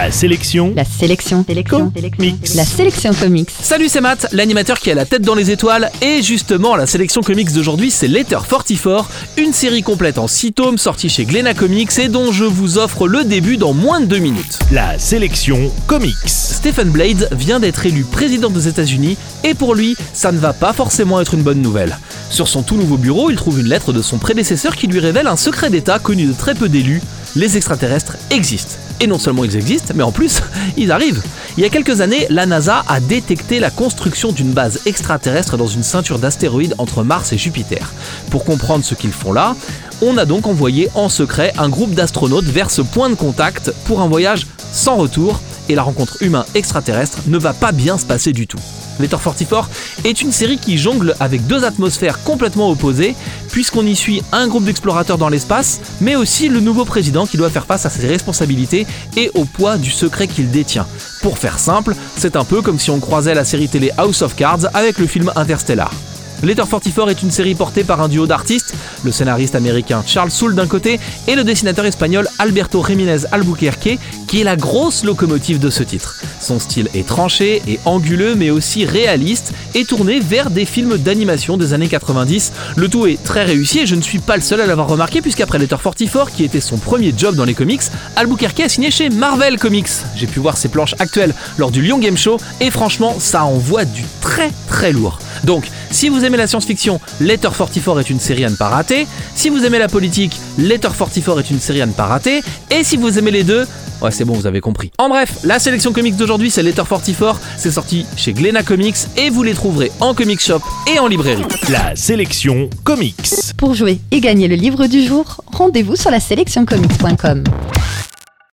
La sélection. La sélection. Sélection. Mix. La sélection comics. Salut, c'est Matt, l'animateur qui a la tête dans les étoiles. Et justement, la sélection comics d'aujourd'hui, c'est Letter 44, une série complète en 6 tomes sortie chez Glénat Comics et dont je vous offre le début dans moins de 2 minutes. La sélection comics. Stephen Blades vient d'être élu président des États-Unis et pour lui, ça ne va pas forcément être une bonne nouvelle. Sur son tout nouveau bureau, il trouve une lettre de son prédécesseur qui lui révèle un secret d'État connu de très peu d'élus les extraterrestres existent. Et non seulement ils existent, mais en plus, ils arrivent. Il y a quelques années, la NASA a détecté la construction d'une base extraterrestre dans une ceinture d'astéroïdes entre Mars et Jupiter. Pour comprendre ce qu'ils font là, on a donc envoyé en secret un groupe d'astronautes vers ce point de contact pour un voyage sans retour, et la rencontre humain-extraterrestre ne va pas bien se passer du tout. Letter 44 est une série qui jongle avec deux atmosphères complètement opposées, puisqu'on y suit un groupe d'explorateurs dans l'espace, mais aussi le nouveau président qui doit faire face à ses responsabilités et au poids du secret qu'il détient. Pour faire simple, c'est un peu comme si on croisait la série télé House of Cards avec le film Interstellar. Letter 44 est une série portée par un duo d'artistes, le scénariste américain Charles Soule d'un côté et le dessinateur espagnol Alberto Jiménez Albuquerque, qui est la grosse locomotive de ce titre. Son style est tranché et anguleux mais aussi réaliste et tourné vers des films d'animation des années 90. Le tout est très réussi et je ne suis pas le seul à l'avoir remarqué puisqu'après Letter 44 qui était son premier job dans les comics, Albuquerque a signé chez Marvel Comics. J'ai pu voir ses planches actuelles lors du Lyon Game Show et franchement ça envoie du très très lourd. Donc si vous aimez la science-fiction, Letter 44 est une série à ne pas rater. Si vous aimez la politique, Letter 44 est une série à ne pas rater. Et si vous aimez les deux, ouais c'est bon, vous avez compris. En bref, la sélection comics d'aujourd'hui c'est Letter 44. C'est sorti chez Glénat Comics et vous les trouverez en comic shop et en librairie. La sélection comics. Pour jouer et gagner le livre du jour, rendez-vous sur la sélectioncomics.com.